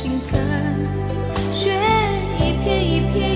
心疼雪一片一片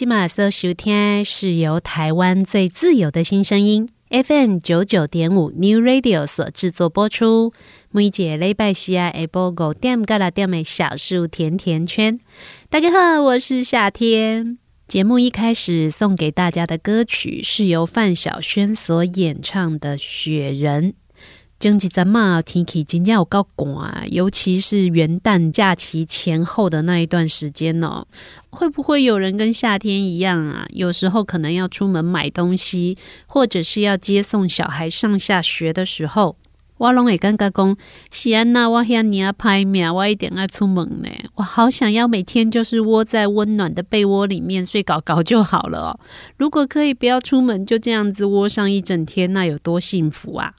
今马所收听是由台湾最自由的新声音 FM 九九点五 New Radio 所制作播出。每节礼拜四啊，下播五点到六点的小树甜甜圈。大家好，我是夏天。节目一开始送给大家的歌曲是由范晓萱所演唱的《雪人》。经济在骂天气今天有够寒，尤其是元旦假期前后的那一段时间哦，会不会有人跟夏天一样啊？有时候可能要出门买东西，或者是要接送小孩上下学的时候，我拢会感觉讲，西安那我遐尔歹命，我一定要出门呢。我好想要每天就是窝在温暖的被窝里面睡觉觉就好了哦。如果可以不要出门，就这样子窝上一整天，那有多幸福啊！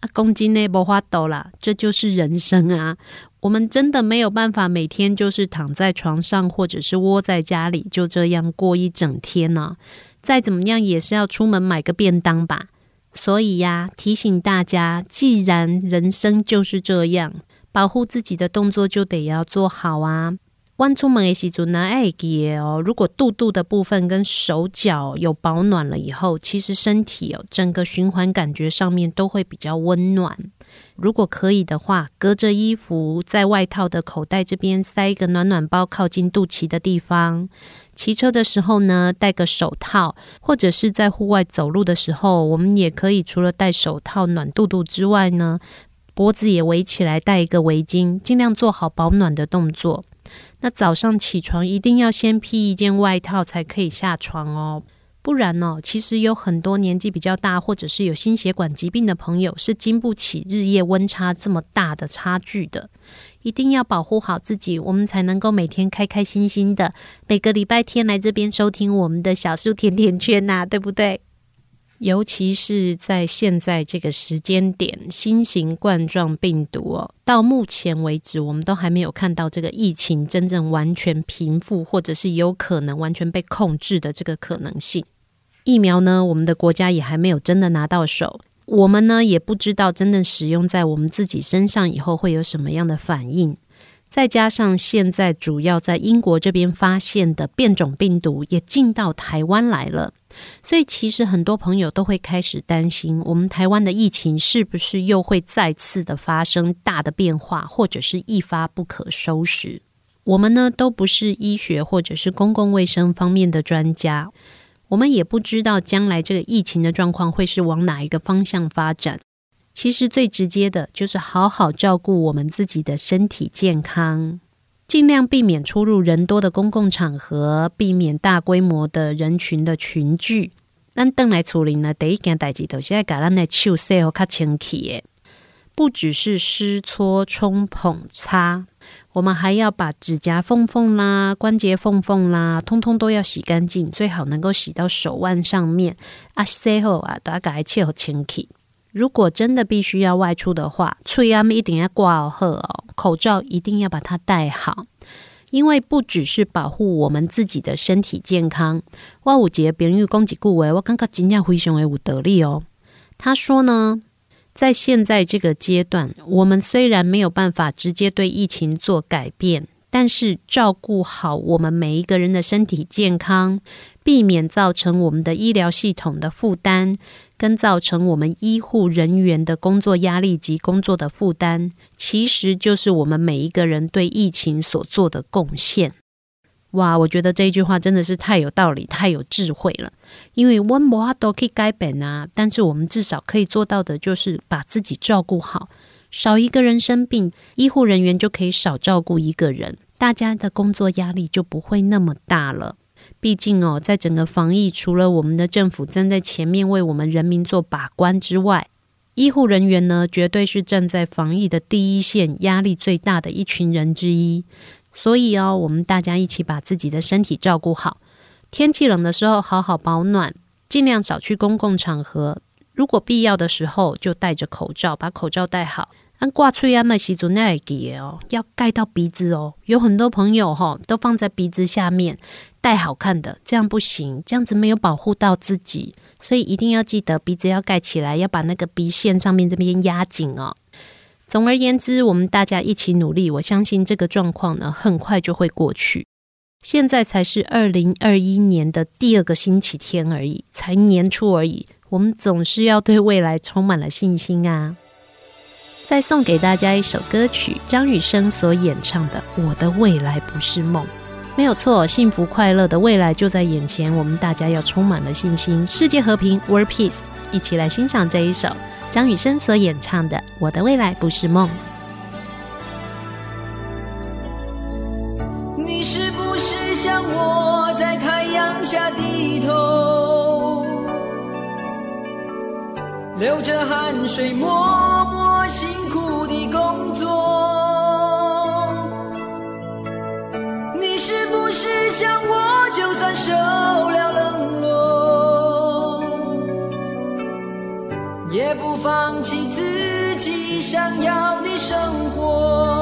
啊，公斤内无法度啦，这就是人生啊！我们真的没有办法每天就是躺在床上，或者是窝在家里，就这样过一整天呢、再怎么样也是要出门买个便当吧。所以呀，提醒大家，既然人生就是这样，保护自己的动作就得要做好啊。弯出门的时阵呢，哎，记得哦。如果肚肚的部分跟手脚有保暖了以后，其实身体哦，整个循环感觉上面都会比较温暖。如果可以的话，隔着衣服在外套的口袋这边塞一个暖暖包，靠近肚脐的地方。骑车的时候呢，戴个手套，或者是在户外走路的时候，我们也可以除了戴手套暖肚肚之外呢，脖子也围起来戴一个围巾，尽量做好保暖的动作。那早上起床一定要先披一件外套才可以下床哦，不然呢，其实有很多年纪比较大或者是有心血管疾病的朋友是经不起日夜温差这么大的差距的。一定要保护好自己，我们才能够每天开开心心的，每个礼拜天来这边收听我们的小树甜甜圈呐，对不对？尤其是在现在这个时间点，新型冠状病毒哦，到目前为止，我们都还没有看到这个疫情真正完全平复，或者是有可能完全被控制的这个可能性。疫苗呢，我们的国家也还没有真的拿到手，我们呢也不知道真正使用在我们自己身上以后会有什么样的反应。再加上现在主要在英国这边发现的变种病毒也进到台湾来了。所以，其实很多朋友都会开始担心，我们台湾的疫情是不是又会再次的发生大的变化，或者是一发不可收拾？我们呢，都不是医学或者是公共卫生方面的专家，我们也不知道将来这个疫情的状况会是往哪一个方向发展。其实最直接的就是好好照顾我们自己的身体健康。尽量避免出入人多的公共场合，避免大规模的人群的群聚。咱等来处理呢，第一件代志都是要把咱的手洗好较清气的，不只是湿搓、冲、捧、擦，我们还要把指甲缝缝啦、关节缝缝啦，通通都要洗干净，最好能够洗到手腕上面。啊，洗好啊，都要把它切好清气。如果真的必须要外出的话，喙牙一定要挂好哦，口罩一定要把它戴好，因为不只是保护我们自己的身体健康。我有一个朋友讲一句话，我感觉真正非常的有道理哦。他说呢，在现在这个阶段，我们虽然没有办法直接对疫情做改变。但是照顾好我们每一个人的身体健康，避免造成我们的医疗系统的负担，跟造成我们医护人员的工作压力及工作的负担，其实就是我们每一个人对疫情所做的贡献。哇，我觉得这一句话真的是太有道理、太有智慧了。因为温博都可以改本啊，但是我们至少可以做到的就是把自己照顾好。少一个人生病，医护人员就可以少照顾一个人，大家的工作压力就不会那么大了。毕竟哦，在整个防疫，除了我们的政府站在前面为我们人民做把关之外，医护人员呢，绝对是站在防疫的第一线，压力最大的一群人之一。所以哦，我们大家一起把自己的身体照顾好，天气冷的时候好好保暖，尽量少去公共场合。如果必要的时候，就戴着口罩，把口罩戴好。按挂吹啊，那时阵那会记哦，要盖到鼻子哦。有很多朋友哈，都放在鼻子下面戴好看的，这样不行，这样子没有保护到自己，所以一定要记得鼻子要盖起来，要把那个鼻线上面这边压紧哦。总而言之，我们大家一起努力，我相信这个状况呢，很快就会过去。现在才是二零二一年的第二个星期天而已，才年初而已。我们总是要对未来充满了信心啊！再送给大家一首歌曲，张雨生所演唱的《我的未来不是梦》。没有错，幸福快乐的未来就在眼前，我们大家要充满了信心。世界和平，World Peace，一起来欣赏这一首张雨生所演唱的《我的未来不是梦》。你是不是像我在太阳下低头，流着汗水，默默辛苦的工作？你是不是想我，就算受了冷落，也不放弃自己想要的生活？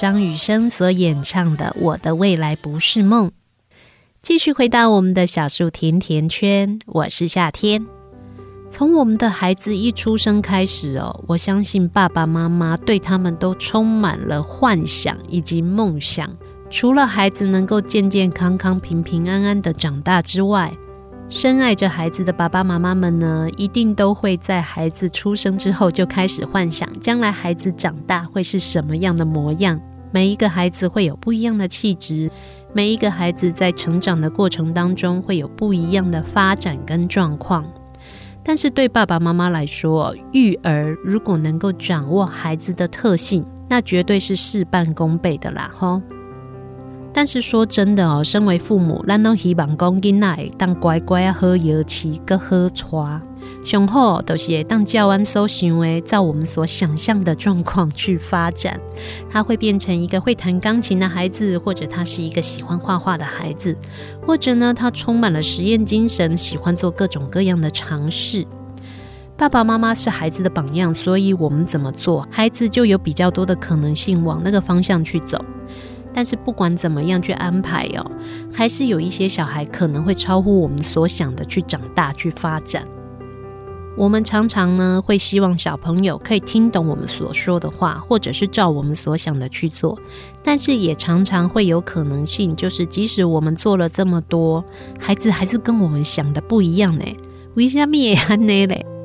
张雨生所演唱的《我的未来不是梦》。继续回到我们的小树甜甜圈，我是夏天。从我们的孩子一出生开始哦，我相信爸爸妈妈对他们都充满了幻想以及梦想。除了孩子能够健健康康、平平安安的长大之外，深爱着孩子的爸爸妈妈们呢，一定都会在孩子出生之后就开始幻想，将来孩子长大会是什么样的模样。每一个孩子会有不一样的气质，每一个孩子在成长的过程当中会有不一样的发展跟状况。但是对爸爸妈妈来说，育儿如果能够掌握孩子的特性，那绝对是事半功倍的啦！吼。但是说真的哦，身为父母，咱都希望讲囡仔当乖乖啊，好摇起个好带，上好都是当教安所行为，照我们所想象的状况去发展。他会变成一个会弹钢琴的孩子，或者他是一个喜欢画画的孩子，或者呢，他充满了实验精神，喜欢做各种各样的尝试。爸爸妈妈是孩子的榜样，所以我们怎么做，孩子就有比较多的可能性往那个方向去走。但是不管怎么样去安排哦，还是有一些小孩可能会超乎我们所想的去长大、去发展。我们常常呢会希望小朋友可以听懂我们所说的话，或者是照我们所想的去做。但是也常常会有可能性，就是即使我们做了这么多，孩子还是跟我们想的不一样呢。为什么会这样呢？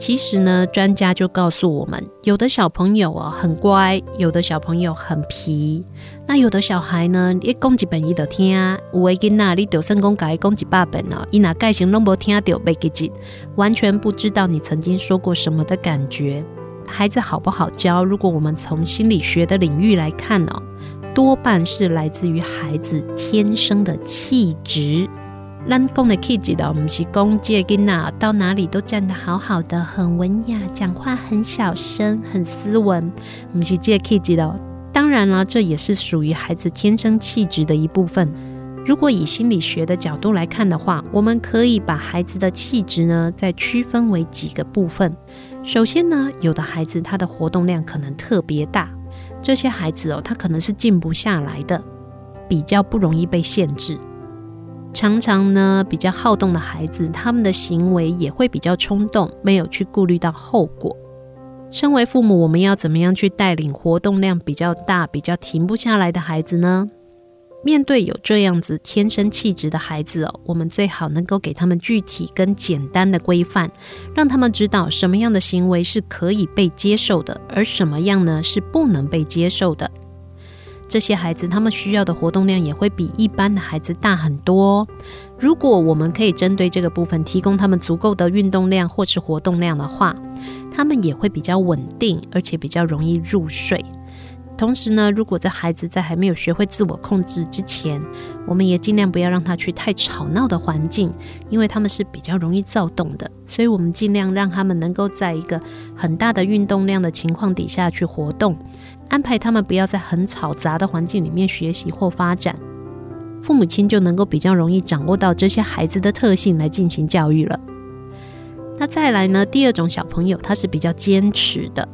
其实呢，专家就告诉我们，有的小朋友啊很乖，有的小朋友很皮。那有的小孩呢，一讲一本伊就听，有的囡仔你就算讲甲伊讲一百遍了，伊若盖成拢无听到，袂记，完全不知道你曾经说过什么的感觉。孩子好不好教？如果我们从心理学的领域来看哦，多半是来自于孩子天生的气质。咱讲的气质的，不是讲这个囡仔到哪里都站得好好的，很文雅，讲话很小声，很斯文，不是这个气质的。当然了，这也是属于孩子天生气质的一部分。如果以心理学的角度来看的话，我们可以把孩子的气质呢再区分为几个部分。首先呢，有的孩子他的活动量可能特别大，这些孩子哦，他可能是静不下来的，比较不容易被限制。常常呢，比较好动的孩子，他们的行为也会比较冲动，没有去顾虑到后果。身为父母，我们要怎么样去带领活动量比较大、比较停不下来的孩子呢？面对有这样子天生气质的孩子哦，我们最好能够给他们具体跟简单的规范，让他们知道什么样的行为是可以被接受的，而什么样呢是不能被接受的。这些孩子，他们需要的活动量也会比一般的孩子大很多。如果我们可以针对这个部分提供他们足够的运动量或是活动量的话，他们也会比较稳定，而且比较容易入睡。同时呢，如果这孩子在还没有学会自我控制之前，我们也尽量不要让他去太吵闹的环境，因为他们是比较容易躁动的。所以，我们尽量让他们能够在一个很大的运动量的情况底下去活动，安排他们不要在很吵杂的环境里面学习或发展。父母亲就能够比较容易掌握到这些孩子的特性来进行教育了。那再来呢，第二种小朋友他是比较坚持的。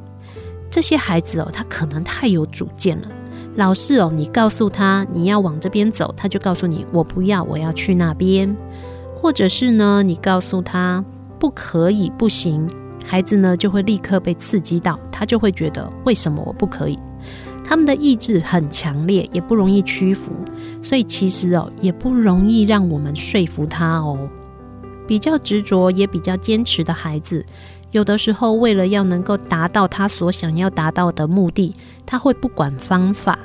这些孩子哦，他可能太有主见了。老是哦，你告诉他你要往这边走，他就告诉你我不要，我要去那边。或者是呢，你告诉他不可以、不行，孩子呢就会立刻被刺激到，他就会觉得为什么我不可以？他们的意志很强烈，也不容易屈服，所以其实哦，也不容易让我们说服他哦。比较执着也比较坚持的孩子。有的时候，为了要能够达到他所想要达到的目的，他会不管方法。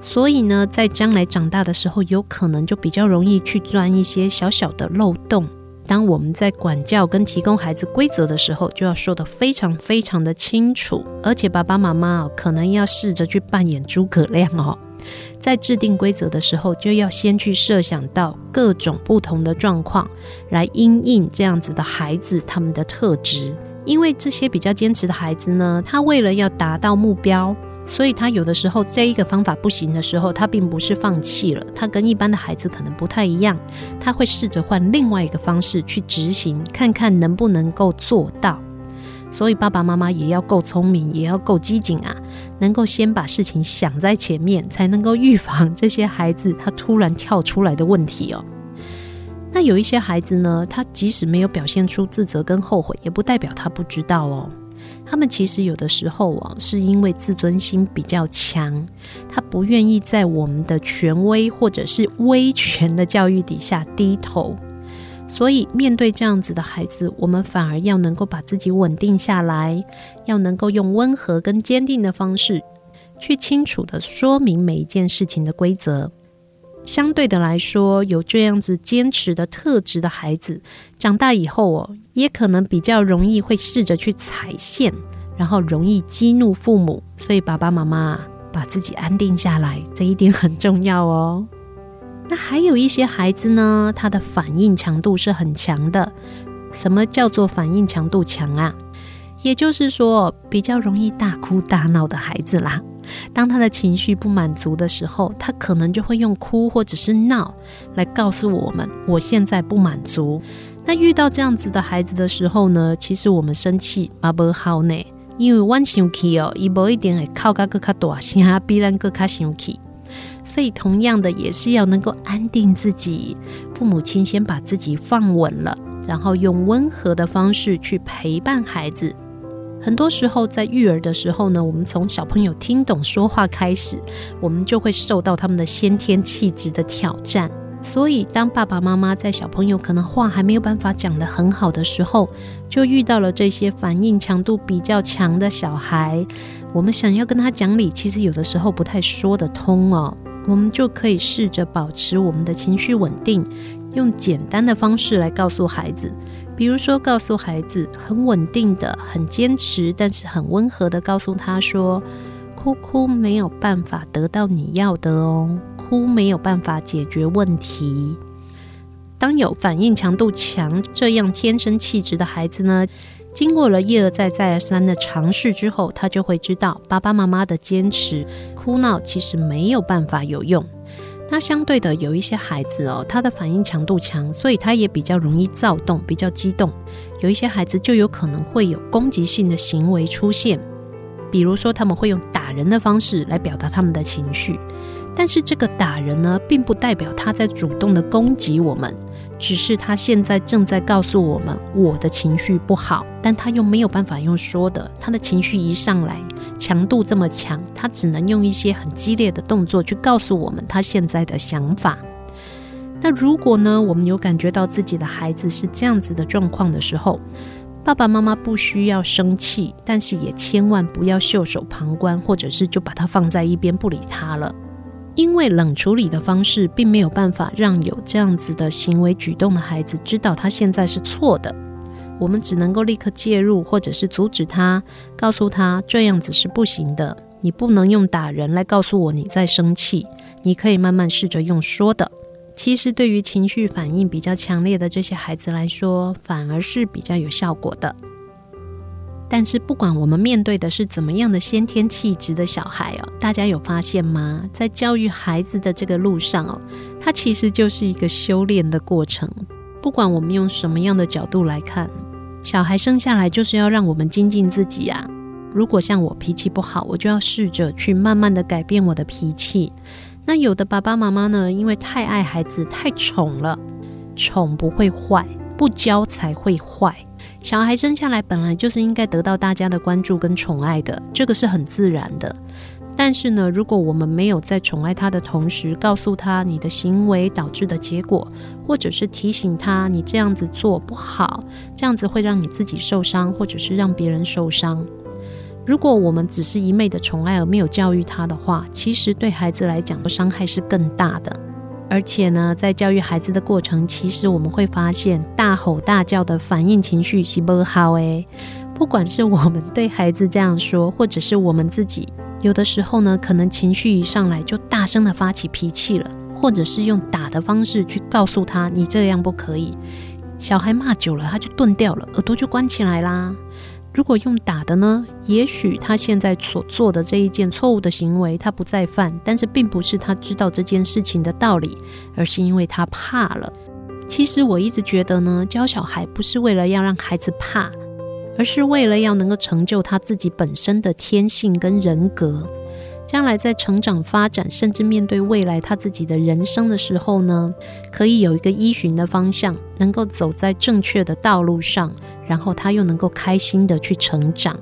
所以呢，在将来长大的时候，有可能就比较容易去钻一些小小的漏洞。当我们在管教跟提供孩子规则的时候，就要说得非常非常的清楚。而且爸爸妈妈可能要试着去扮演诸葛亮哦，在制定规则的时候，就要先去设想到各种不同的状况，来因应这样子的孩子他们的特质。因为这些比较坚持的孩子呢，他为了要达到目标，所以他有的时候这一个方法不行的时候，他并不是放弃了，他跟一般的孩子可能不太一样，他会试着换另外一个方式去执行，看看能不能够做到。所以爸爸妈妈也要够聪明，也要够机警啊，能够先把事情想在前面，才能够预防这些孩子他突然跳出来的问题哦。那有一些孩子呢，他即使没有表现出自责跟后悔，也不代表他不知道哦。他们其实有的时候啊，是因为自尊心比较强，他不愿意在我们的权威或者是威权的教育底下低头。所以面对这样子的孩子，我们反而要能够把自己稳定下来，要能够用温和跟坚定的方式，去清楚地说明每一件事情的规则。相对的来说，有这样子坚持的特质的孩子，长大以后哦，也可能比较容易会试着去踩线，然后容易激怒父母。所以爸爸妈妈把自己安定下来，这一点很重要哦。那还有一些孩子呢，他的反应强度是很强的。什么叫做反应强度强啊？也就是说，比较容易大哭大闹的孩子啦。当他的情绪不满足的时候，他可能就会用哭或者是闹来告诉我们：“我现在不满足。”那遇到这样子的孩子的时候呢，其实我们生气嘛不好呢，因为生气哦，伊无一定会靠个更加大声，必然更加生气。所以同样的，也是要能够安定自己。父母亲先把自己放稳了，然后用温和的方式去陪伴孩子。很多时候，在育儿的时候呢，我们从小朋友听懂说话开始，我们就会受到他们的先天气质的挑战。所以，当爸爸妈妈在小朋友可能话还没有办法讲得很好的时候，就遇到了这些反应强度比较强的小孩，我们想要跟他讲理，其实有的时候不太说得通哦。我们就可以试着保持我们的情绪稳定，用简单的方式来告诉孩子。比如说，告诉孩子很稳定的、很坚持，但是很温和的告诉他说：“哭哭没有办法得到你要的哦，哭没有办法解决问题。”当有反应强度强这样天生气质的孩子呢，经过了一而再、再而三的尝试之后，他就会知道爸爸妈妈的坚持、哭闹其实没有办法有用。那相对的，有一些孩子哦，他的反应强度强，所以他也比较容易躁动，比较激动。有一些孩子就有可能会有攻击性的行为出现，比如说他们会用打人的方式来表达他们的情绪。但是这个打人呢，并不代表他在主动的攻击我们。只是他现在正在告诉我们，我的情绪不好，但他又没有办法用说的，他的情绪一上来，强度这么强，他只能用一些很激烈的动作去告诉我们他现在的想法。那如果呢，我们有感觉到自己的孩子是这样子的状况的时候，爸爸妈妈不需要生气，但是也千万不要袖手旁观，或者是就把他放在一边不理他了。因为冷处理的方式并没有办法让有这样子的行为举动的孩子知道他现在是错的，我们只能够立刻介入，或者是阻止他，告诉他这样子是不行的。你不能用打人来告诉我你在生气，你可以慢慢试着用说的。其实对于情绪反应比较强烈的这些孩子来说，反而是比较有效果的。但是，不管我们面对的是怎么样的先天气质的小孩哦，大家有发现吗？在教育孩子的这个路上哦，它其实就是一个修炼的过程。不管我们用什么样的角度来看，小孩生下来就是要让我们精进自己呀。如果像我脾气不好，我就要试着去慢慢的改变我的脾气。那有的爸爸妈妈呢，因为太爱孩子，太宠了，宠不会坏，不教才会坏。小孩生下来本来就是应该得到大家的关注跟宠爱的，这个是很自然的。但是呢，如果我们没有在宠爱他的同时，告诉他你的行为导致的结果，或者是提醒他你这样子做不好，这样子会让你自己受伤，或者是让别人受伤。如果我们只是一昧的宠爱而没有教育他的话，其实对孩子来讲的伤害是更大的。而且呢，在教育孩子的过程，其实我们会发现，大吼大叫的反应情绪是不好诶。不管是我们对孩子这样说，或者是我们自己，有的时候呢，可能情绪一上来就大声的发起脾气了，或者是用打的方式去告诉他，你这样不可以。小孩骂久了，他就钝掉了，耳朵就关起来啦。如果用打的呢？也许他现在所做的这一件错误的行为，他不再犯，但是并不是他知道这件事情的道理，而是因为他怕了。其实我一直觉得呢，教小孩不是为了要让孩子怕，而是为了要能够成就他自己本身的天性跟人格。将来在成长发展，甚至面对未来他自己的人生的时候呢，可以有一个依循的方向，能够走在正确的道路上，然后他又能够开心的去成长。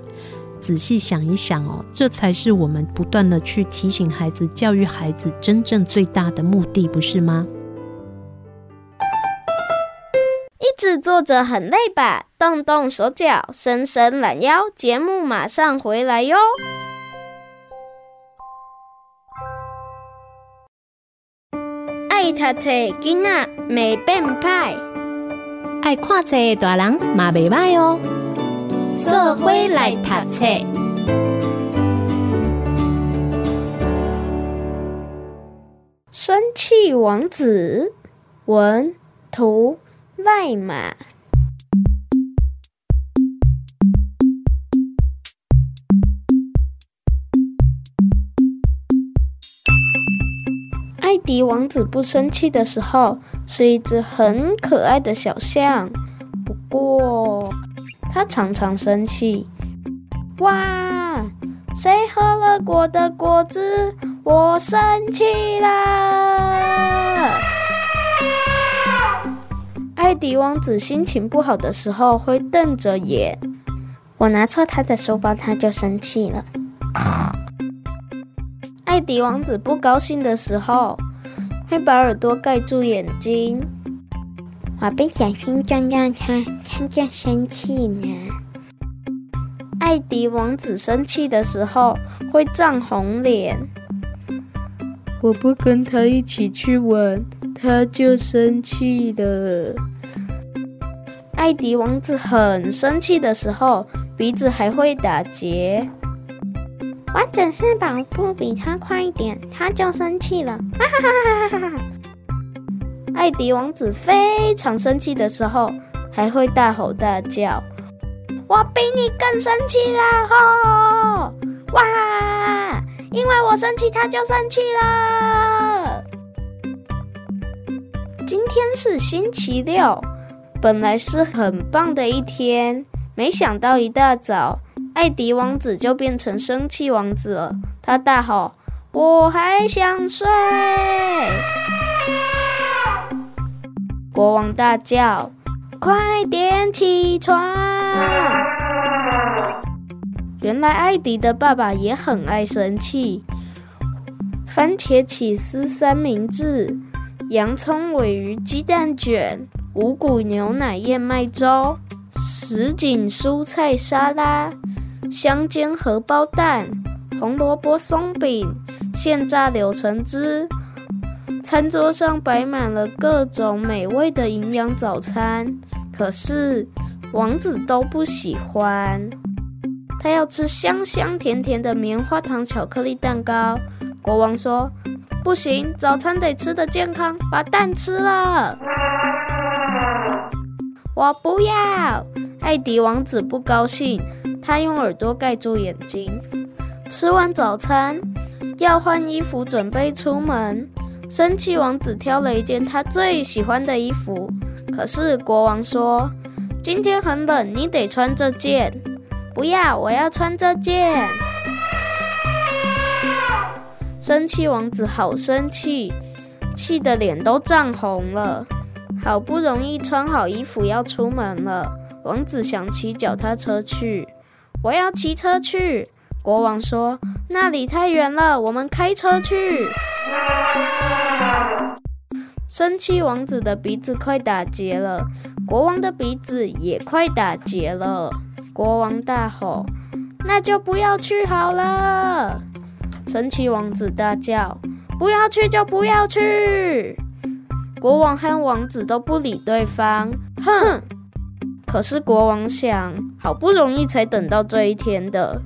仔细想一想哦，这才是我们不断的去提醒孩子、教育孩子真正最大的目的，不是吗？一直坐着很累吧？动动手脚，伸伸懒腰，节目马上回来哟。爱读册囡仔袂变歹，爱看册的大人嘛袂歹哦。做伙来读册，生气王子文图赖马。艾迪王子不生气的时候，是一只很可爱的小象。不过，他常常生气。哇！谁喝了我的果汁？我生气啦！艾迪王子心情不好的时候会瞪着眼。我拿错他的书包，他就生气了。艾迪王子不高兴的时候，会把耳朵盖住眼睛。我不小心撞到他，他就生气呢。艾迪王子生气的时候会涨红脸。我不跟他一起去玩，他就生气了。艾迪王子很生气的时候，鼻子还会打结。我只是跑步比他快一点，他就生气了。哈哈哈哈哈哈！艾迪王子非常生气的时候，还会大吼大叫：“我比你更生气啦！”吼！哇！因为我生气，他就生气了。今天是星期六，本来是很棒的一天，没想到一大早。艾迪王子就变成生气王子了。他大吼：“我还想睡！”国王大叫：“快点起床！”原来艾迪的爸爸也很爱生气。番茄起司三明治、洋葱鮪鱼鸡蛋卷、五谷牛奶燕麦粥、什锦蔬菜沙拉。香煎荷包蛋、红萝卜松饼、现榨柳橙汁，餐桌上摆满了各种美味的营养早餐。可是王子都不喜欢，他要吃香香甜甜的棉花糖巧克力蛋糕。国王说：“不行，早餐得吃得健康，把蛋吃了。”我不要，艾迪王子不高兴。他用耳朵盖住眼睛，吃完早餐要换衣服准备出门。生气王子挑了一件他最喜欢的衣服，可是国王说：“今天很冷，你得穿这件。”不要，我要穿这件。生气王子好生气，气得脸都涨红了。好不容易穿好衣服要出门了，王子想骑脚踏车去。我要骑车去。国王说：“那里太远了，我们开车去。”生气王子的鼻子快打结了，国王的鼻子也快打结了。国王大吼：“那就不要去好了！”神奇王子大叫：“不要去就不要去！”国王和王子都不理对方。哼！可是国王想，好不容易才等到这一天的。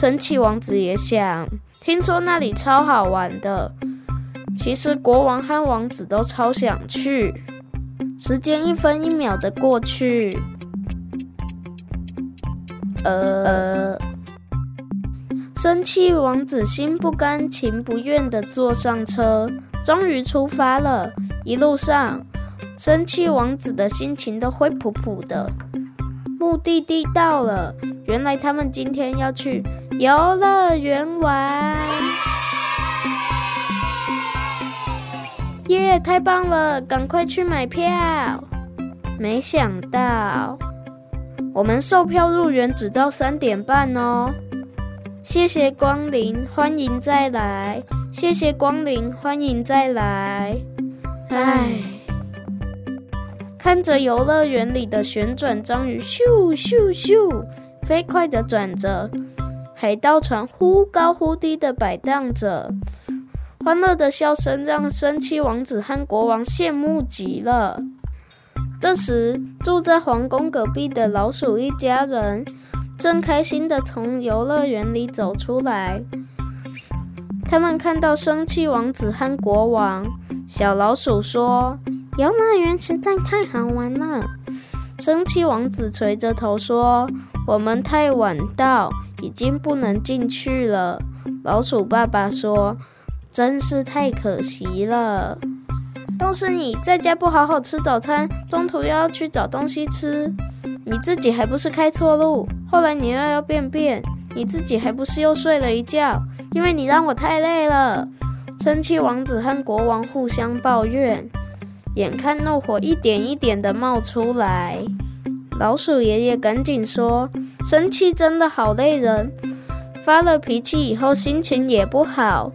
生气王子也想，听说那里超好玩的。其实国王和王子都超想去。时间一分一秒的过去，呃，生气王子心不甘情不愿的坐上车，终于出发了。一路上，生气王子的心情都灰扑扑的。目的地到了，原来他们今天要去游乐园玩。耶，太棒了，赶快去买票！没想到，我们售票入园只到三点半哦。谢谢光临，欢迎再来。谢谢光临，欢迎再来。唉，看着游乐园里的旋转章鱼咻咻咻飞快的转着，海盗船忽高忽低的摆荡着，欢乐的笑声让生气王子和国王羡慕极了。这时，住在皇宫隔壁的老鼠一家人正开心地从游乐园里走出来。他们看到生气王子和国王。小老鼠说：“游乐园实在太好玩了。”生气王子垂着头说：“我们太晚到，已经不能进去了。”老鼠爸爸说：“真是太可惜了。”都是你在家不好好吃早餐，中途又要去找东西吃，你自己还不是开错路？后来你又要便便，你自己还不是又睡了一觉？因为你让我太累了。生气王子和国王互相抱怨，眼看怒火一点一点的冒出来，老鼠爷爷赶紧说：“生气真的好累人，发了脾气以后心情也不好。”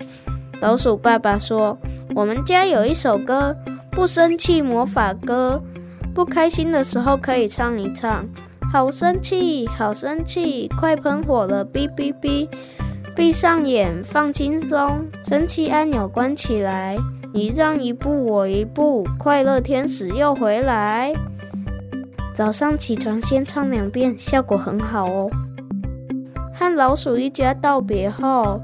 老鼠爸爸说。我们家有一首歌，不生气魔法歌，不开心的时候可以唱一唱。好生气，好生气，快喷火了！哔哔哔，闭上眼，放轻松，生气按钮关起来。你让一步，我一步，快乐天使又回来。早上起床先唱两遍，效果很好哦。和老鼠一家道别后。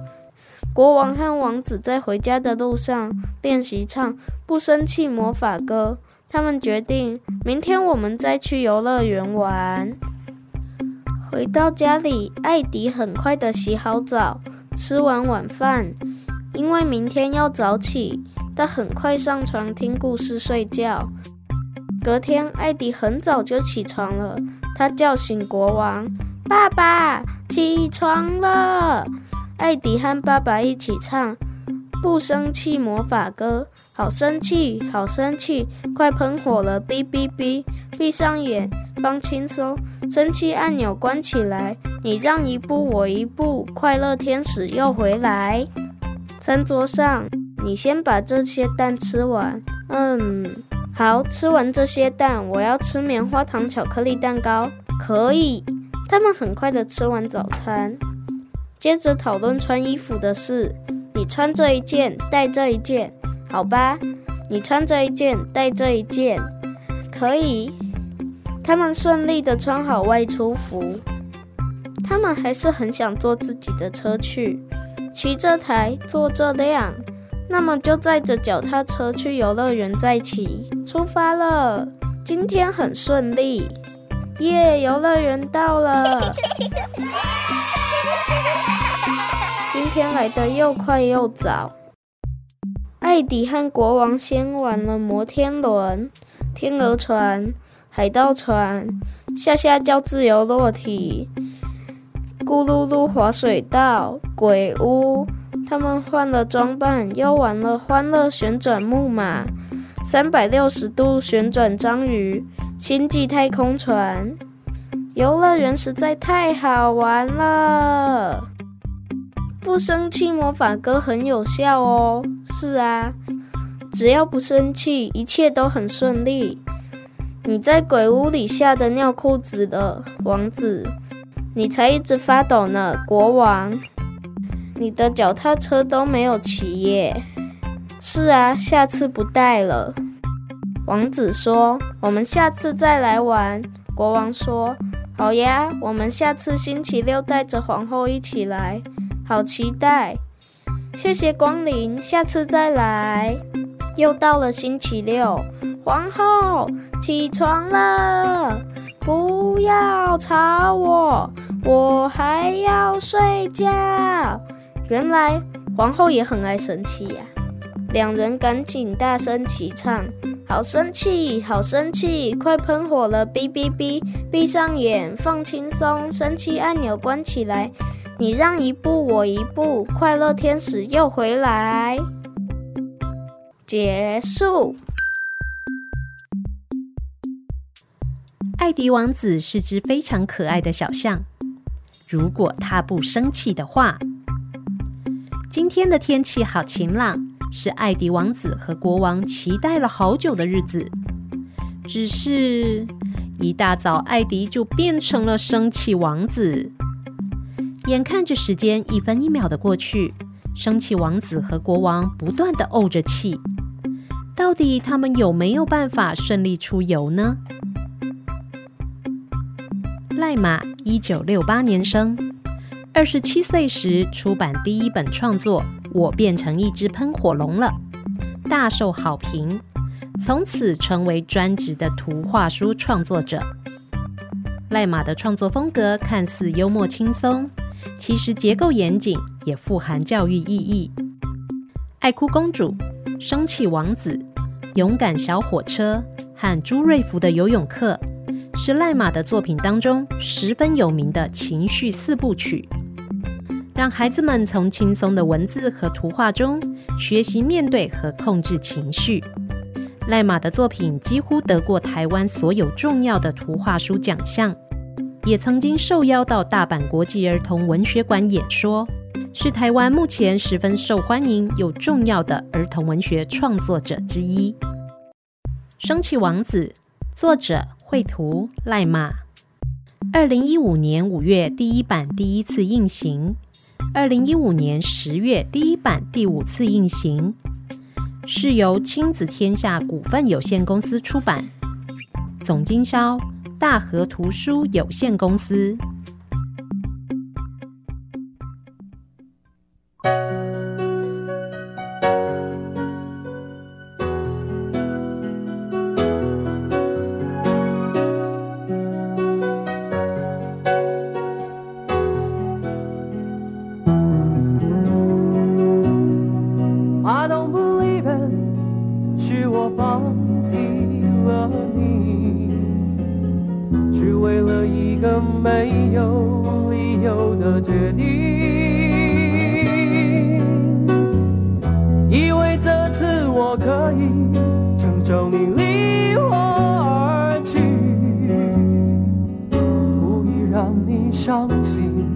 国王和王子在回家的路上练习唱《不生气魔法歌》。他们决定明天我们再去游乐园玩。回到家里，艾迪很快的洗好澡，吃完晚饭。因为明天要早起，他很快上床听故事睡觉。隔天，艾迪很早就起床了，他叫醒国王：“爸爸，起床了！”艾迪和爸爸一起唱《不生气魔法歌》，好生气，好生气，快喷火了！哔哔哔，闭上眼，放轻松，生气按钮关起来。你让一步，我一步，快乐天使又回来。餐桌上，你先把这些蛋吃完。嗯，好，吃完这些蛋，我要吃棉花糖巧克力蛋糕。可以。他们很快的吃完早餐。接着讨论穿衣服的事，你穿这一件，带这一件，好吧？你穿这一件，带这一件，可以。他们顺利的穿好外出服，他们还是很想坐自己的车去，骑这台，坐这辆，那么就载着脚踏车去游乐园再骑，出发了。今天很顺利，耶！游乐园到了。天来得又快又早。艾迪和国王先玩了摩天轮、天鹅船、海盗船、下下叫自由落体、咕噜噜滑水道、鬼屋。他们换了装扮，又玩了欢乐旋转木马、三百六十度旋转章鱼、星际太空船。游乐园实在太好玩了。不生气魔法歌很有效哦。是啊，只要不生气，一切都很顺利。你在鬼屋里吓得尿裤子了，王子，你才一直发抖呢，国王。你的脚踏车都没有骑耶。是啊，下次不带了。王子说：“我们下次再来玩。”国王说：“好呀，我们下次星期六带着皇后一起来。”好期待！谢谢光临，下次再来。又到了星期六，皇后起床了，不要吵我，我还要睡觉。原来皇后也很爱生气呀、两人赶紧大声齐唱：好生气，好生气，快喷火了！哔哔哔，闭上眼，放轻松，生气按钮关起来。你让一步，我一步，快乐天使又回来。结束。艾迪王子是只非常可爱的小象。如果他不生气的话，今天的天气好晴朗，是艾迪王子和国王期待了好久的日子。只是，一大早，艾迪就变成了生气王子。眼看着时间一分一秒的过去，生气王子和国王不断的怄着气，到底他们有没有办法顺利出游呢？赖马一九六八年生，二十七岁时出版第一本创作《我变成一只喷火龙了》，大受好评，从此成为专职的图画书创作者。赖马的创作风格看似幽默轻松，其实结构严谨，也富含教育意义。爱哭公主、生气王子、勇敢小火车和朱瑞福的游泳课。是赖马的作品当中十分有名的情绪四部曲，让孩子们从轻松的文字和图画中学习面对和控制情绪。赖马的作品几乎得过台湾所有重要的图画书奖项，也曾经受邀到大阪国际儿童文学馆演说，是台湾目前十分受欢迎又重要的儿童文学创作者之一。生气王子，作者。绘图赖马，二零一五年五月第一版第一次印行，二零一五年十月第一版第五次印行，是由亲子天下股份有限公司出版，总经销大河图书有限公司。决定。以为这次我可以承受你离我而去故意让你伤心。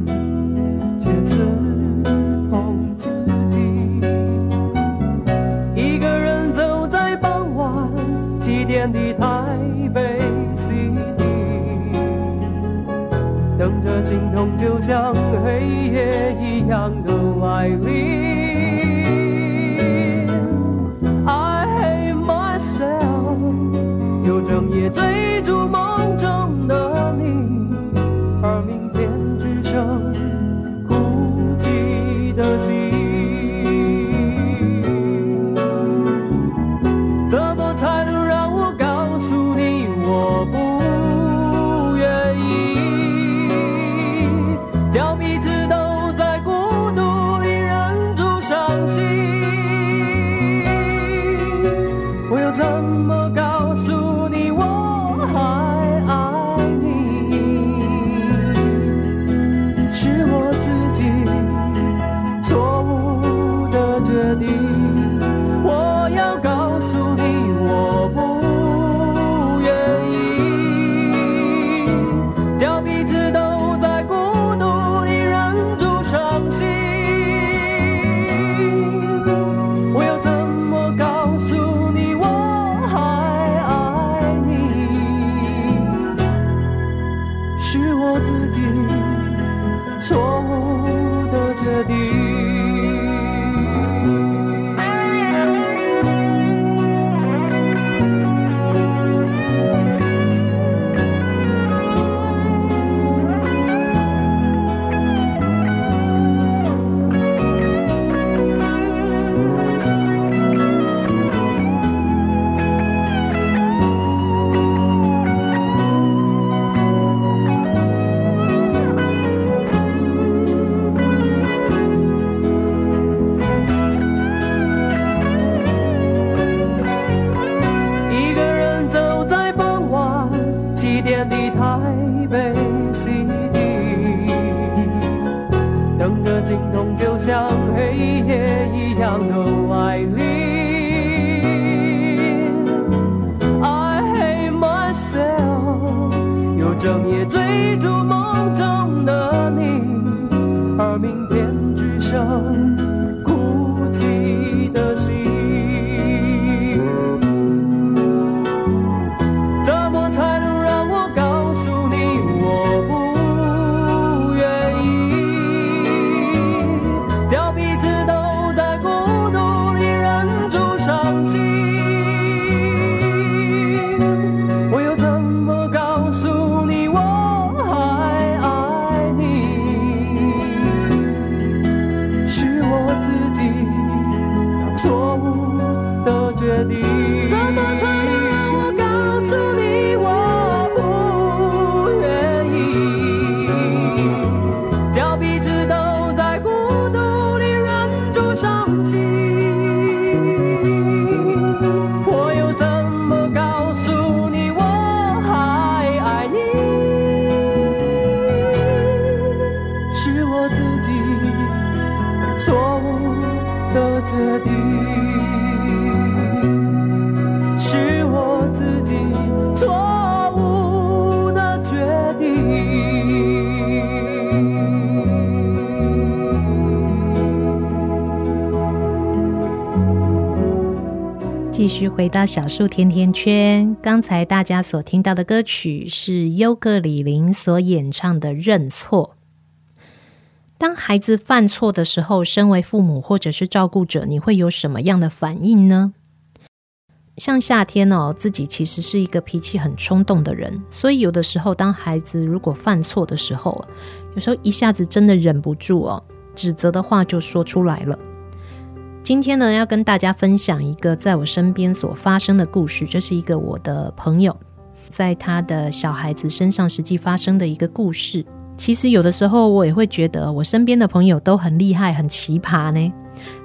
心痛就像黑夜一样的来临。I hate myself 又整夜追逐梦。回到小树甜甜圈，刚才大家所听到的歌曲是优格里林所演唱的《认错》。当孩子犯错的时候，身为父母或者是照顾者，你会有什么样的反应呢？像夏天哦，自己其实是一个脾气很冲动的人，所以有的时候，当孩子如果犯错的时候，有时候一下子真的忍不住哦，指责的话就说出来了。今天呢，要跟大家分享一个在我身边所发生的故事。就是一个我的朋友在他的小孩子身上实际发生的一个故事。其实有的时候我也会觉得，我身边的朋友都很厉害、很奇葩呢。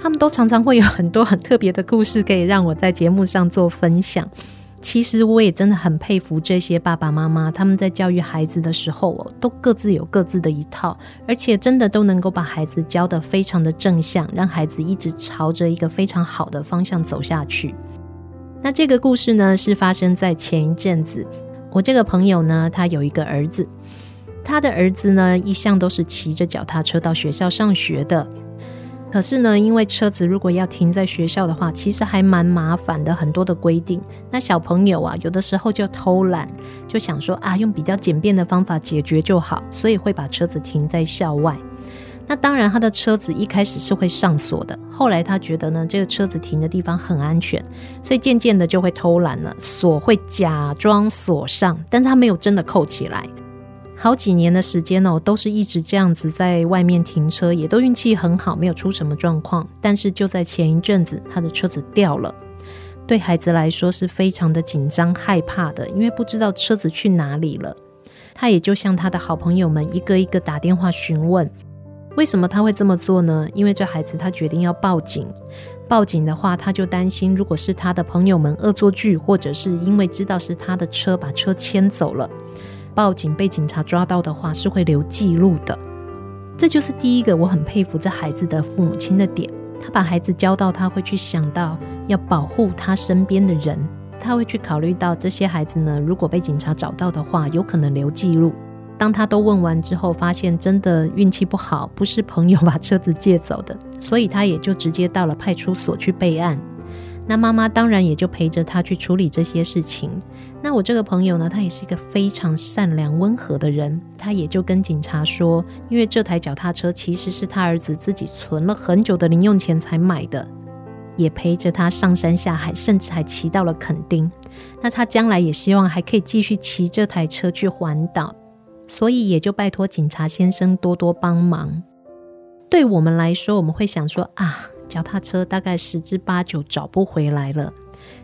他们都常常会有很多很特别的故事，可以让我在节目上做分享。其实我也真的很佩服这些爸爸妈妈，他们在教育孩子的时候哦，都各自有各自的一套，而且真的都能够把孩子教得非常的正向，让孩子一直朝着一个非常好的方向走下去。那这个故事呢，是发生在前一阵子。我这个朋友呢，他有一个儿子，他的儿子呢，一向都是骑着脚踏车到学校上学的。可是呢，因为车子如果要停在学校的话，其实还蛮麻烦的，很多的规定。那小朋友啊，有的时候就偷懒，就想说啊，用比较简便的方法解决就好，所以会把车子停在校外。那当然，他的车子一开始是会上锁的，后来他觉得呢，这个车子停的地方很安全，所以渐渐的就会偷懒了，锁会假装锁上，但他没有真的扣起来。好几年的时间哦，都是一直这样子在外面停车，也都运气很好，没有出什么状况。但是就在前一阵子，他的车子掉了，对孩子来说是非常的紧张害怕的，因为不知道车子去哪里了。他也就向他的好朋友们一个一个打电话询问，为什么他会这么做呢？因为这孩子他决定要报警，报警的话，他就担心如果是他的朋友们恶作剧，或者是因为知道是他的车把车牵走了。报警被警察抓到的话，是会留记录的。这就是第一个我很佩服这孩子的父母亲的点。他把孩子教到，他会去想到要保护他身边的人，他会去考虑到这些孩子呢，如果被警察找到的话，有可能留记录。当他都问完之后，发现真的运气不好，不是朋友把车子借走的，所以他也就直接到了派出所去备案。那妈妈当然也就陪着他去处理这些事情。那我这个朋友呢，他也是一个非常善良温和的人，他也就跟警察说，因为这台脚踏车其实是他儿子自己存了很久的零用钱才买的，也陪着他上山下海，甚至还骑到了垦丁。那他将来也希望还可以继续骑这台车去环岛，所以也就拜托警察先生多多帮忙。对我们来说，我们会想说啊。脚踏车大概十之八九找不回来了。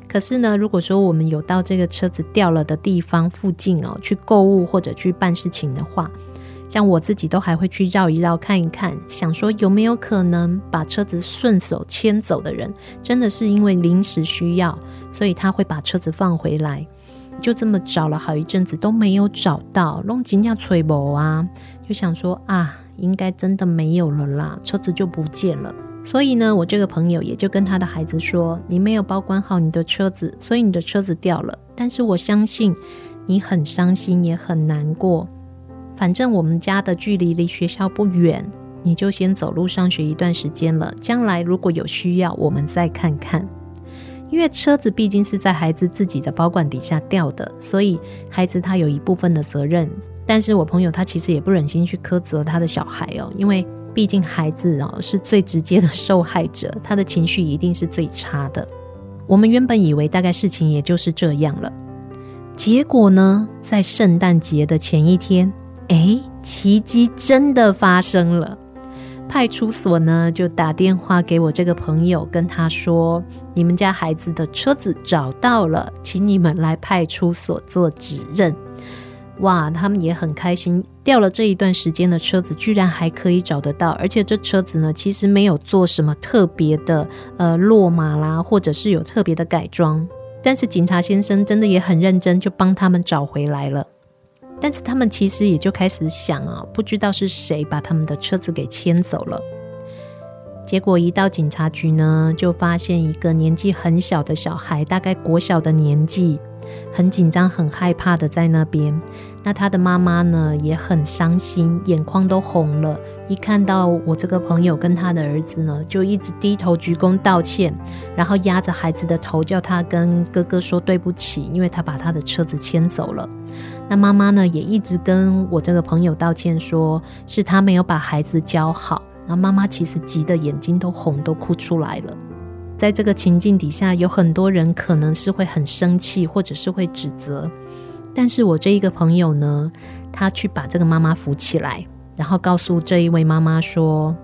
可是呢，如果说我们有到这个车子掉了的地方附近哦，去购物或者去办事情的话，像我自己都还会去绕一绕看一看，想说有没有可能把车子顺手牵走的人，真的是因为临时需要，所以他会把车子放回来。就这么找了好一阵子都没有找到，弄紧要吹毛啊，就想说啊，应该真的没有了啦，车子就不见了。所以呢，我这个朋友也就跟他的孩子说：“你没有保管好你的车子，所以你的车子掉了。但是我相信你很伤心，也很难过。反正我们家的距离离学校不远，你就先走路上学一段时间了。将来如果有需要，我们再看看。因为车子毕竟是在孩子自己的保管底下掉的，所以孩子他有一部分的责任。但是我朋友他其实也不忍心去苛责他的小孩哦，因为。”毕竟孩子哦是最直接的受害者，他的情绪一定是最差的。我们原本以为大概事情也就是这样了，结果呢，在圣诞节的前一天，哎，奇迹真的发生了。派出所呢就打电话给我这个朋友，跟他说：“你们家孩子的车子找到了，请你们来派出所做指认。”哇，他们也很开心，掉了这一段时间的车子居然还可以找得到，而且这车子呢，其实没有做什么特别的，呃，落马啦，或者是有特别的改装。但是警察先生真的也很认真，就帮他们找回来了。但是他们其实也就开始想啊，不知道是谁把他们的车子给牵走了。结果一到警察局呢，就发现一个年纪很小的小孩，大概国小的年纪。很紧张、很害怕的在那边，那他的妈妈呢也很伤心，眼眶都红了。一看到我这个朋友跟他的儿子呢，就一直低头鞠躬道歉，然后压着孩子的头，叫他跟哥哥说对不起，因为他把他的车子牵走了。那妈妈呢也一直跟我这个朋友道歉说，是他没有把孩子教好。那妈妈其实急得眼睛都红，都哭出来了。在这个情境底下，有很多人可能是会很生气，或者是会指责。但是我这一个朋友呢，他去把这个妈妈扶起来，然后告诉这一位妈妈说：“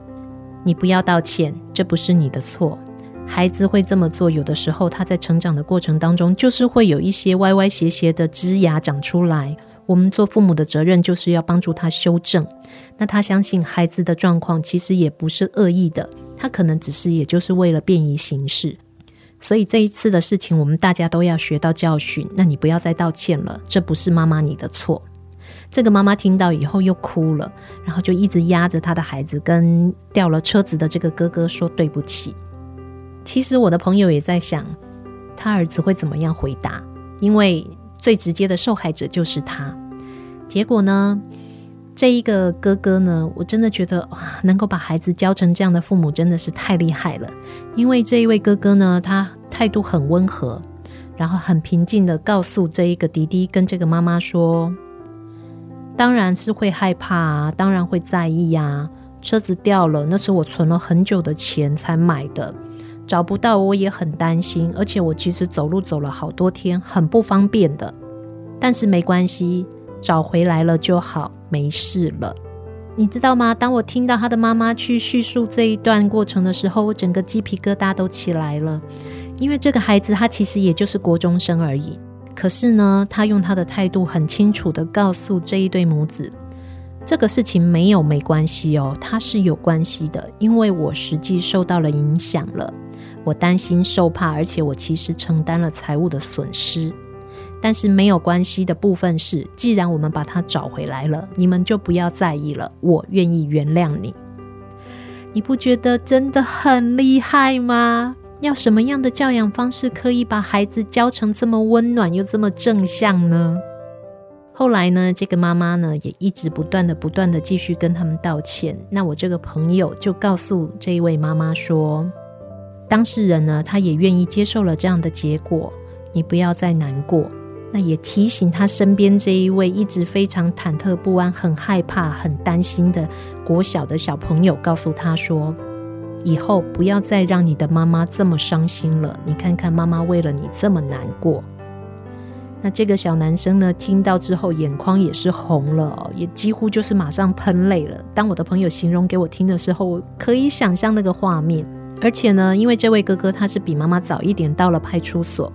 你不要道歉，这不是你的错。孩子会这么做，有的时候他在成长的过程当中，就是会有一些歪歪斜斜的枝芽长出来。我们做父母的责任就是要帮助他修正。那他相信孩子的状况其实也不是恶意的。”他可能只是，也就是为了便于行事，所以这一次的事情，我们大家都要学到教训。那你不要再道歉了，这不是妈妈你的错。这个妈妈听到以后又哭了，然后就一直压着他的孩子，跟掉了车子的这个哥哥说对不起。其实我的朋友也在想，他儿子会怎么样回答，因为最直接的受害者就是他。结果呢？这一个哥哥呢，我真的觉得哇，能够把孩子教成这样的父母真的是太厉害了。因为这一位哥哥呢，他态度很温和，然后很平静地告诉这一个弟弟跟这个妈妈说：“当然是会害怕啊，当然会在意呀。车子掉了，那是我存了很久的钱才买的，找不到我也很担心，而且我其实走路走了好多天，很不方便的。但是没关系。”找回来了就好，没事了。你知道吗？当我听到他的妈妈去叙述这一段过程的时候，我整个鸡皮疙瘩都起来了。因为这个孩子他其实也就是国中生而已，可是呢，他用他的态度很清楚地告诉这一对母子，这个事情没有没关系哦，他是有关系的，因为我实际受到了影响了，我担心受怕，而且我其实承担了财务的损失。但是没有关系的部分是，既然我们把它找回来了，你们就不要在意了。我愿意原谅你。你不觉得真的很厉害吗？要什么样的教养方式可以把孩子教成这么温暖又这么正向呢？后来呢，这个妈妈呢也一直不断的、不断的继续跟他们道歉。那我这个朋友就告诉这一位妈妈说，当事人呢，他也愿意接受了这样的结果，你不要再难过。那也提醒他身边这一位一直非常忐忑不安、很害怕、很担心的国小的小朋友，告诉他说：“以后不要再让你的妈妈这么伤心了。你看看妈妈为了你这么难过。”那这个小男生呢，听到之后眼眶也是红了，也几乎就是马上喷泪了。当我的朋友形容给我听的时候，我可以想象那个画面。而且呢，因为这位哥哥他是比妈妈早一点到了派出所。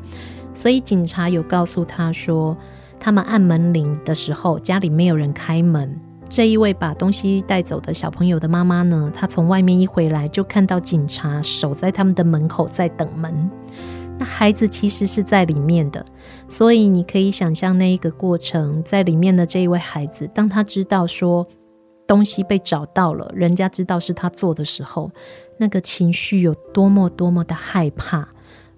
所以警察有告诉他说，他们按门铃的时候，家里没有人开门。这一位把东西带走的小朋友的妈妈呢，她从外面一回来，就看到警察守在他们的门口在等门。那孩子其实是在里面的，所以你可以想象那一个过程，在里面的这一位孩子，当他知道说东西被找到了，人家知道是他做的时候，那个情绪有多么多么的害怕。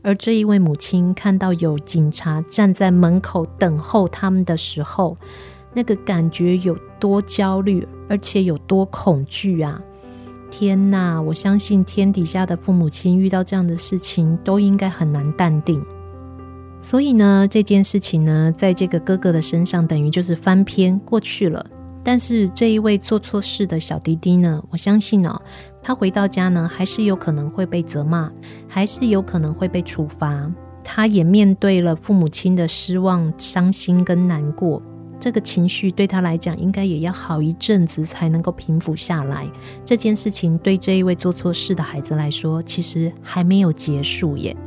而这一位母亲看到有警察站在门口等候他们的时候，那个感觉有多焦虑，而且有多恐惧啊！天哪，我相信天底下的父母亲遇到这样的事情都应该很难淡定。所以呢，这件事情呢，在这个哥哥的身上等于就是翻篇过去了。但是这一位做错事的小弟弟呢，我相信哦，他回到家呢，还是有可能会被责骂，还是有可能会被处罚。他也面对了父母亲的失望、伤心跟难过。这个情绪对他来讲，应该也要好一阵子才能够平复下来。这件事情对这一位做错事的孩子来说，其实还没有结束耶。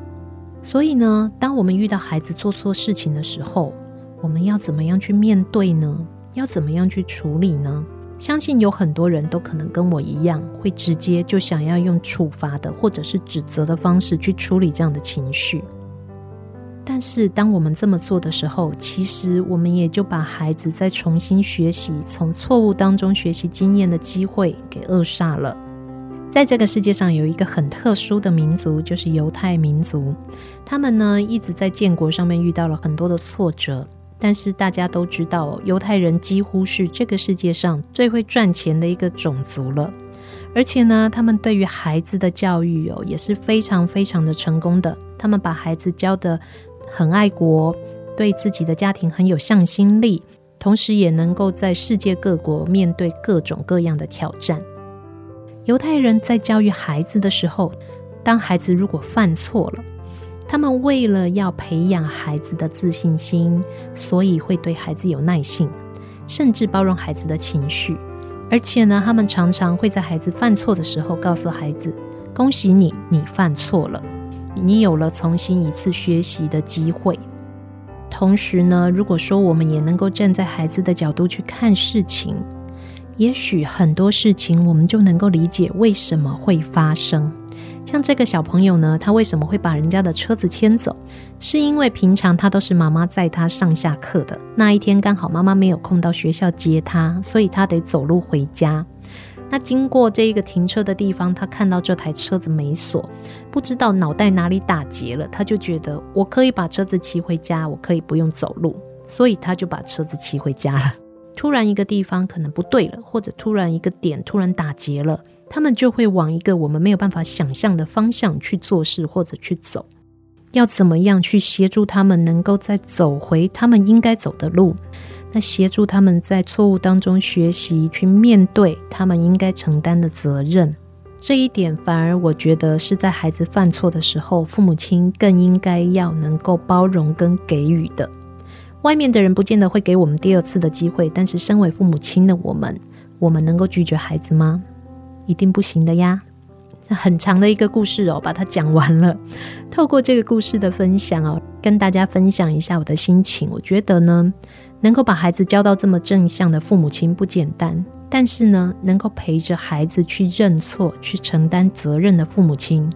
所以呢，当我们遇到孩子做错事情的时候，我们要怎么样去面对呢？要怎么样去处理呢？相信有很多人都可能跟我一样，会直接就想要用处罚的或者是指责的方式去处理这样的情绪。但是，当我们这么做的时候，其实我们也就把孩子再重新学习、从错误当中学习经验的机会给扼杀了。在这个世界上，有一个很特殊的民族，就是犹太民族。他们呢，一直在建国上面遇到了很多的挫折。但是大家都知道，犹太人几乎是这个世界上最会赚钱的一个种族了。而且呢，他们对于孩子的教育哦，也是非常非常的成功的。他们把孩子教得很爱国，对自己的家庭很有向心力，同时也能够在世界各国面对各种各样的挑战。犹太人在教育孩子的时候，当孩子如果犯错了，他们为了要培养孩子的自信心，所以会对孩子有耐性，甚至包容孩子的情绪。而且呢，他们常常会在孩子犯错的时候告诉孩子：“恭喜你，你犯错了。”你有了重新一次学习的机会。同时呢，如果说我们也能够站在孩子的角度去看事情，也许很多事情我们就能够理解为什么会发生。像这个小朋友呢，他为什么会把人家的车子牵走？是因为平常他都是妈妈载他上下课的，那一天刚好妈妈没有空到学校接他，所以他得走路回家。那经过这一个停车的地方，他看到这台车子没锁，不知道脑袋哪里打结了，他就觉得我可以把车子骑回家，我可以不用走路，所以他就把车子骑回家了。突然一个地方可能不对了，或者突然一个点突然打结了，他们就会往一个我们没有办法想象的方向去做事或者去走。要怎么样去协助他们能够再走回他们应该走的路？那协助他们在错误当中学习，去面对他们应该承担的责任，这一点反而我觉得是在孩子犯错的时候，父母亲更应该要能够包容跟给予的。外面的人不见得会给我们第二次的机会，但是身为父母亲的我们，我们能够拒绝孩子吗？一定不行的呀。这很长的一个故事哦，把它讲完了。透过这个故事的分享哦，跟大家分享一下我的心情。我觉得呢。能够把孩子教到这么正向的父母亲不简单，但是呢，能够陪着孩子去认错、去承担责任的父母亲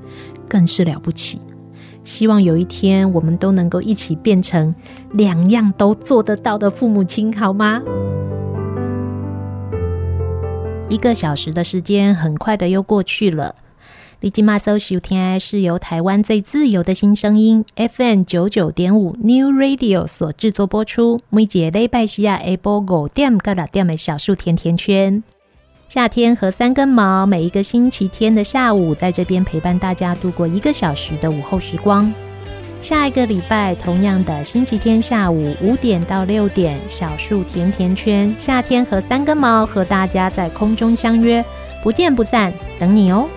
更是了不起。希望有一天我们都能够一起变成两样都做得到的父母亲，好吗？一个小时的时间很快的又过去了。你今麦收收听是由台湾最自由的新声音 FM 九九点五 New Radio 所制作播出。每节礼拜四下播五点到六点的小树甜甜圈，夏天和三根毛，每一个星期天的下午，在这边陪伴大家度过一个小时的午后时光。下一个礼拜，同样的星期天下午五点到六点，小树甜甜圈，夏天和三根毛和大家在空中相约，不见不散，等你哦。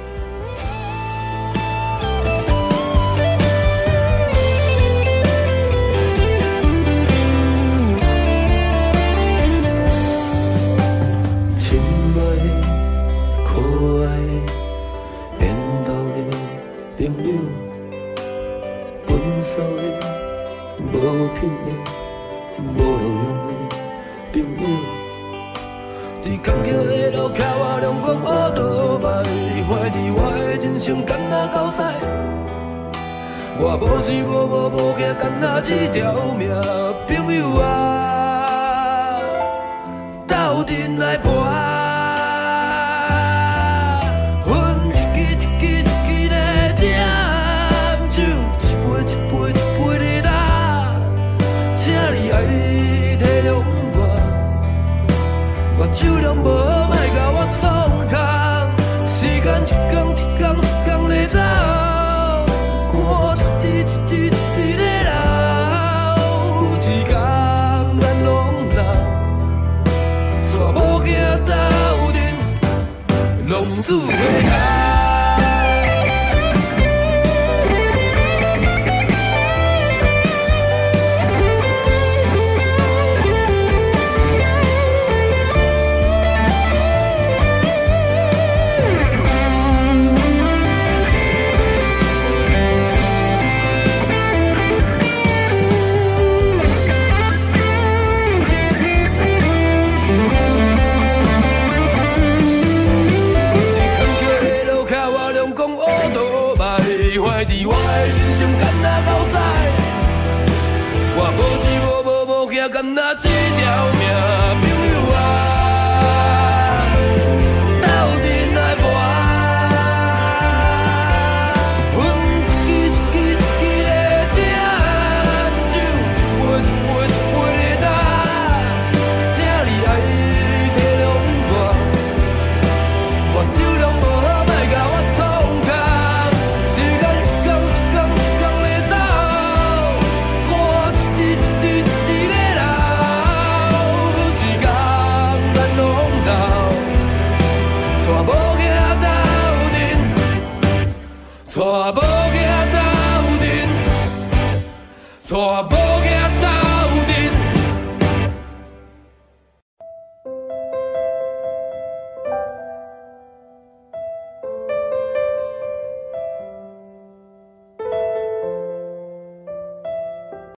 靠我阳光乌多歹，怀疑我的人生甘那够屎，我无依无靠无家，敢那一条命，朋友啊，斗阵来搏。伫咧人一工咱拢斗娶某阵浪子 I'm not